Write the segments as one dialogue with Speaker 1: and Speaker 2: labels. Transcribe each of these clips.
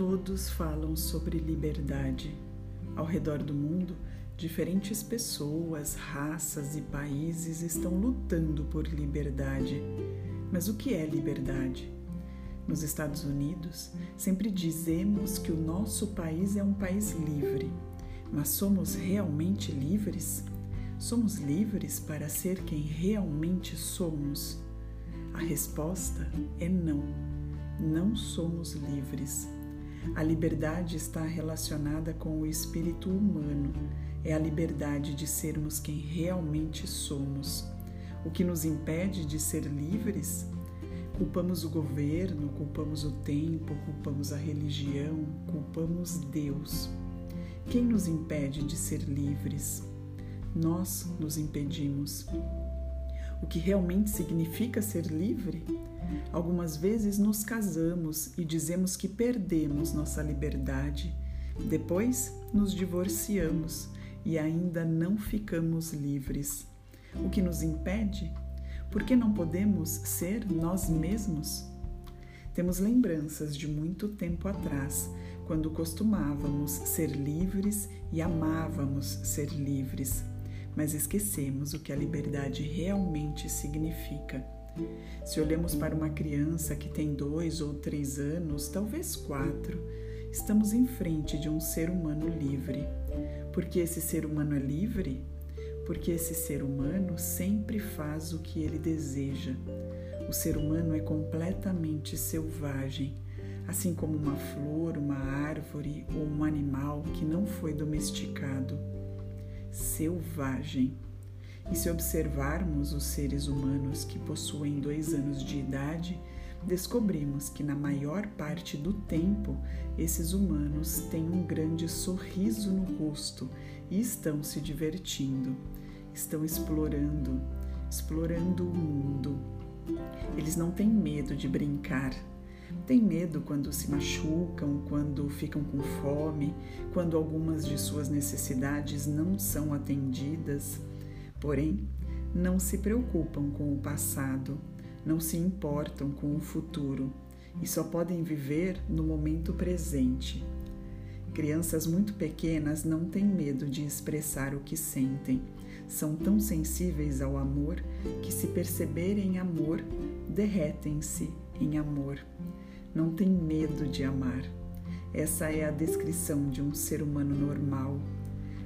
Speaker 1: Todos falam sobre liberdade. Ao redor do mundo, diferentes pessoas, raças e países estão lutando por liberdade. Mas o que é liberdade? Nos Estados Unidos, sempre dizemos que o nosso país é um país livre. Mas somos realmente livres? Somos livres para ser quem realmente somos? A resposta é não. Não somos livres. A liberdade está relacionada com o espírito humano, é a liberdade de sermos quem realmente somos. O que nos impede de ser livres? Culpamos o governo, culpamos o tempo, culpamos a religião, culpamos Deus. Quem nos impede de ser livres? Nós nos impedimos. O que realmente significa ser livre? Algumas vezes nos casamos e dizemos que perdemos nossa liberdade. Depois nos divorciamos e ainda não ficamos livres. O que nos impede? Por que não podemos ser nós mesmos? Temos lembranças de muito tempo atrás, quando costumávamos ser livres e amávamos ser livres, mas esquecemos o que a liberdade realmente significa. Se olhamos para uma criança que tem dois ou três anos, talvez quatro, estamos em frente de um ser humano livre. Porque esse ser humano é livre? Porque esse ser humano sempre faz o que ele deseja. O ser humano é completamente selvagem, assim como uma flor, uma árvore ou um animal que não foi domesticado. Selvagem. E se observarmos os seres humanos que possuem dois anos de idade, descobrimos que na maior parte do tempo esses humanos têm um grande sorriso no rosto e estão se divertindo, estão explorando, explorando o mundo. Eles não têm medo de brincar. Têm medo quando se machucam, quando ficam com fome, quando algumas de suas necessidades não são atendidas Porém, não se preocupam com o passado, não se importam com o futuro e só podem viver no momento presente. Crianças muito pequenas não têm medo de expressar o que sentem. São tão sensíveis ao amor que, se perceberem amor, derretem-se em amor. Não têm medo de amar. Essa é a descrição de um ser humano normal,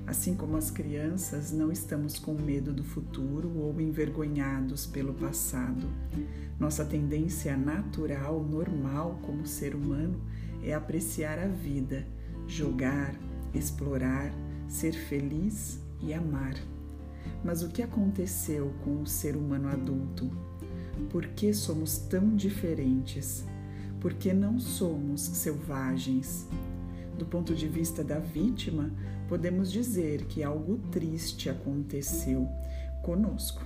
Speaker 1: Assim como as crianças, não estamos com medo do futuro ou envergonhados pelo passado. Nossa tendência natural, normal como ser humano, é apreciar a vida, jogar, explorar, ser feliz e amar. Mas o que aconteceu com o ser humano adulto? Por que somos tão diferentes? Por que não somos selvagens? Do ponto de vista da vítima, podemos dizer que algo triste aconteceu conosco.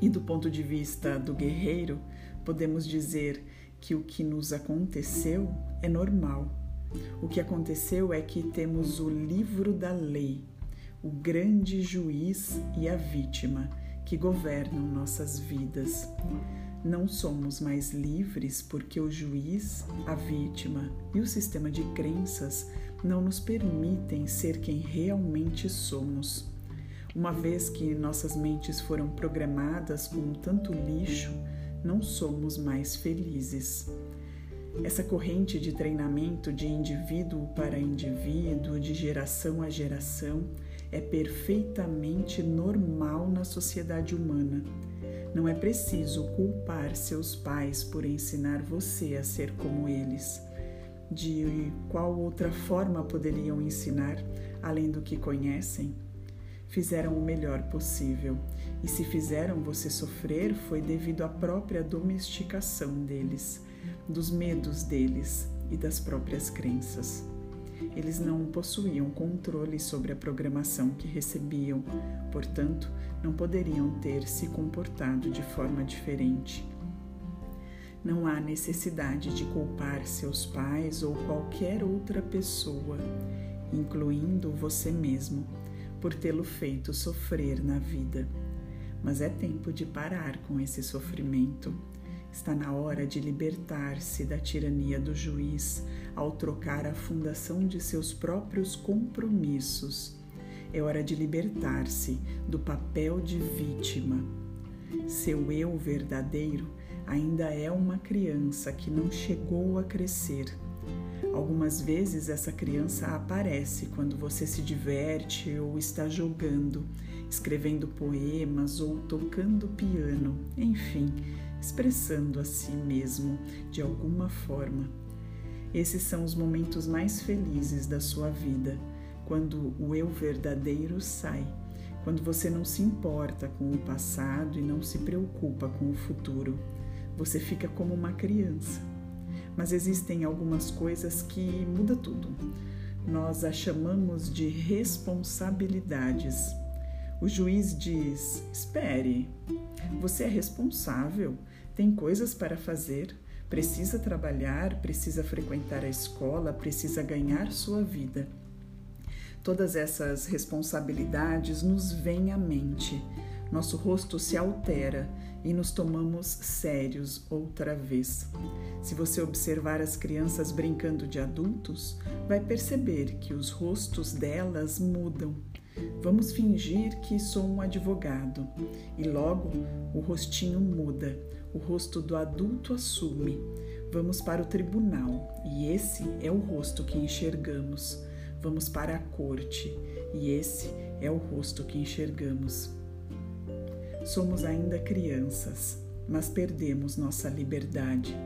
Speaker 1: E do ponto de vista do guerreiro, podemos dizer que o que nos aconteceu é normal. O que aconteceu é que temos o livro da lei, o grande juiz e a vítima que governam nossas vidas. Não somos mais livres porque o juiz, a vítima e o sistema de crenças não nos permitem ser quem realmente somos. Uma vez que nossas mentes foram programadas com tanto lixo, não somos mais felizes. Essa corrente de treinamento de indivíduo para indivíduo, de geração a geração, é perfeitamente normal na sociedade humana não é preciso culpar seus pais por ensinar você a ser como eles. De qual outra forma poderiam ensinar, além do que conhecem? Fizeram o melhor possível, e se fizeram você sofrer foi devido à própria domesticação deles, dos medos deles e das próprias crenças. Eles não possuíam controle sobre a programação que recebiam, portanto, não poderiam ter se comportado de forma diferente. Não há necessidade de culpar seus pais ou qualquer outra pessoa, incluindo você mesmo, por tê-lo feito sofrer na vida. Mas é tempo de parar com esse sofrimento Está na hora de libertar-se da tirania do juiz ao trocar a fundação de seus próprios compromissos. É hora de libertar-se do papel de vítima. Seu eu verdadeiro ainda é uma criança que não chegou a crescer. Algumas vezes essa criança aparece quando você se diverte ou está jogando, escrevendo poemas ou tocando piano, enfim, expressando a si mesmo de alguma forma. Esses são os momentos mais felizes da sua vida, quando o eu verdadeiro sai, quando você não se importa com o passado e não se preocupa com o futuro. Você fica como uma criança. Mas existem algumas coisas que muda tudo. Nós a chamamos de responsabilidades. O juiz diz: espere, você é responsável, tem coisas para fazer, precisa trabalhar, precisa frequentar a escola, precisa ganhar sua vida. Todas essas responsabilidades nos vêm à mente, nosso rosto se altera e nos tomamos sérios outra vez. Se você observar as crianças brincando de adultos, vai perceber que os rostos delas mudam. Vamos fingir que sou um advogado e logo o rostinho muda, o rosto do adulto assume. Vamos para o tribunal e esse é o rosto que enxergamos. Vamos para a corte e esse é o rosto que enxergamos. Somos ainda crianças, mas perdemos nossa liberdade.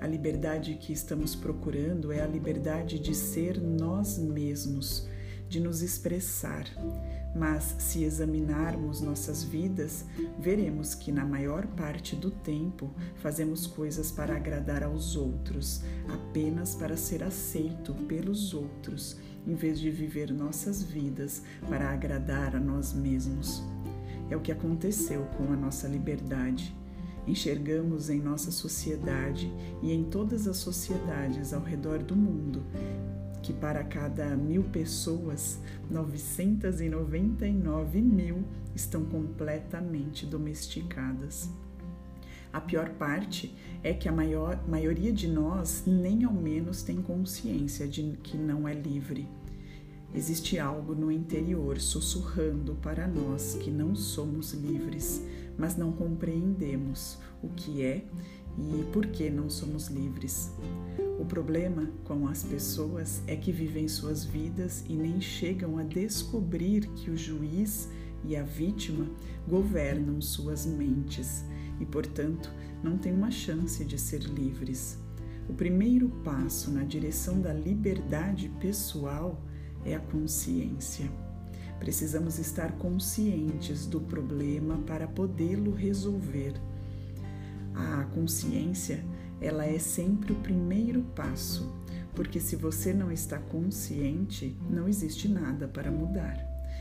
Speaker 1: A liberdade que estamos procurando é a liberdade de ser nós mesmos, de nos expressar. Mas se examinarmos nossas vidas, veremos que na maior parte do tempo fazemos coisas para agradar aos outros, apenas para ser aceito pelos outros, em vez de viver nossas vidas para agradar a nós mesmos. É o que aconteceu com a nossa liberdade. Enxergamos em nossa sociedade e em todas as sociedades ao redor do mundo que para cada mil pessoas, 999 mil estão completamente domesticadas. A pior parte é que a maior, maioria de nós nem ao menos tem consciência de que não é livre. Existe algo no interior sussurrando para nós que não somos livres, mas não compreendemos o que é e por que não somos livres. O problema com as pessoas é que vivem suas vidas e nem chegam a descobrir que o juiz e a vítima governam suas mentes e, portanto, não têm uma chance de ser livres. O primeiro passo na direção da liberdade pessoal é a consciência. Precisamos estar conscientes do problema para podê-lo resolver. A consciência, ela é sempre o primeiro passo, porque se você não está consciente, não existe nada para mudar.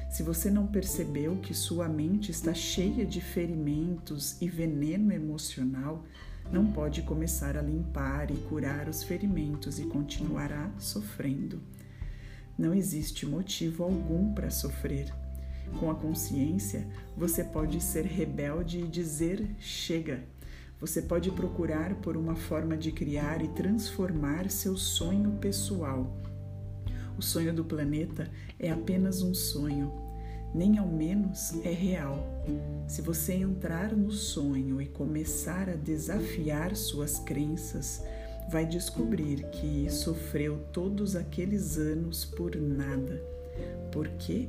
Speaker 1: Se você não percebeu que sua mente está cheia de ferimentos e veneno emocional, não pode começar a limpar e curar os ferimentos e continuará sofrendo. Não existe motivo algum para sofrer. Com a consciência, você pode ser rebelde e dizer chega. Você pode procurar por uma forma de criar e transformar seu sonho pessoal. O sonho do planeta é apenas um sonho, nem ao menos é real. Se você entrar no sonho e começar a desafiar suas crenças, vai descobrir que sofreu todos aqueles anos por nada. Por quê?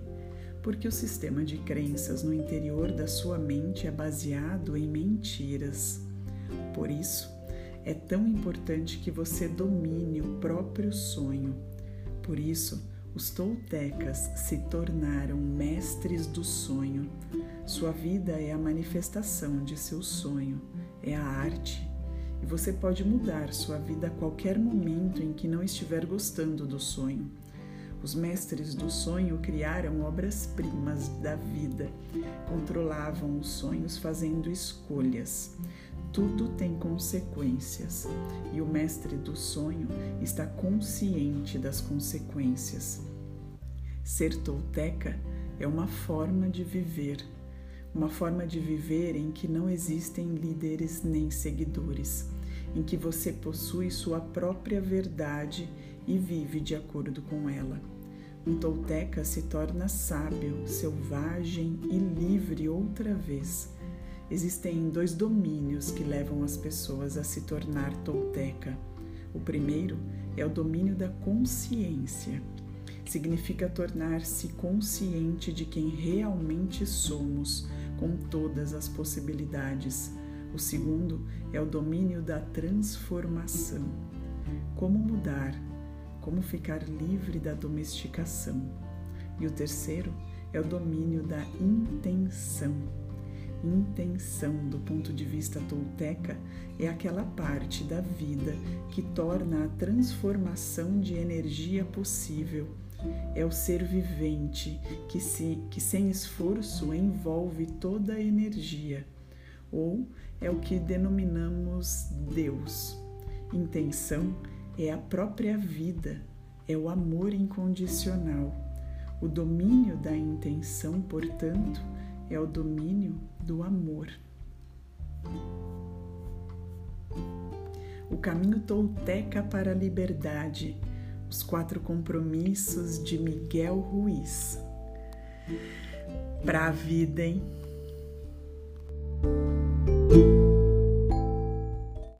Speaker 1: Porque o sistema de crenças no interior da sua mente é baseado em mentiras. Por isso, é tão importante que você domine o próprio sonho. Por isso, os toltecas se tornaram mestres do sonho. Sua vida é a manifestação de seu sonho, é a arte e você pode mudar sua vida a qualquer momento em que não estiver gostando do sonho. Os mestres do sonho criaram obras-primas da vida, controlavam os sonhos fazendo escolhas. Tudo tem consequências e o mestre do sonho está consciente das consequências. Ser tolteca é uma forma de viver uma forma de viver em que não existem líderes nem seguidores, em que você possui sua própria verdade e vive de acordo com ela. Um tolteca se torna sábio, selvagem e livre outra vez. Existem dois domínios que levam as pessoas a se tornar tolteca. O primeiro é o domínio da consciência. Significa tornar-se consciente de quem realmente somos, com todas as possibilidades. O segundo é o domínio da transformação. Como mudar? Como ficar livre da domesticação? E o terceiro é o domínio da intenção. Intenção, do ponto de vista tolteca, é aquela parte da vida que torna a transformação de energia possível é o ser vivente que, se, que sem esforço envolve toda a energia, ou é o que denominamos Deus. Intenção é a própria vida, é o amor incondicional. O domínio da intenção, portanto, é o domínio do amor. O caminho tolteca para a liberdade os quatro compromissos de Miguel Ruiz. Pra vida, hein?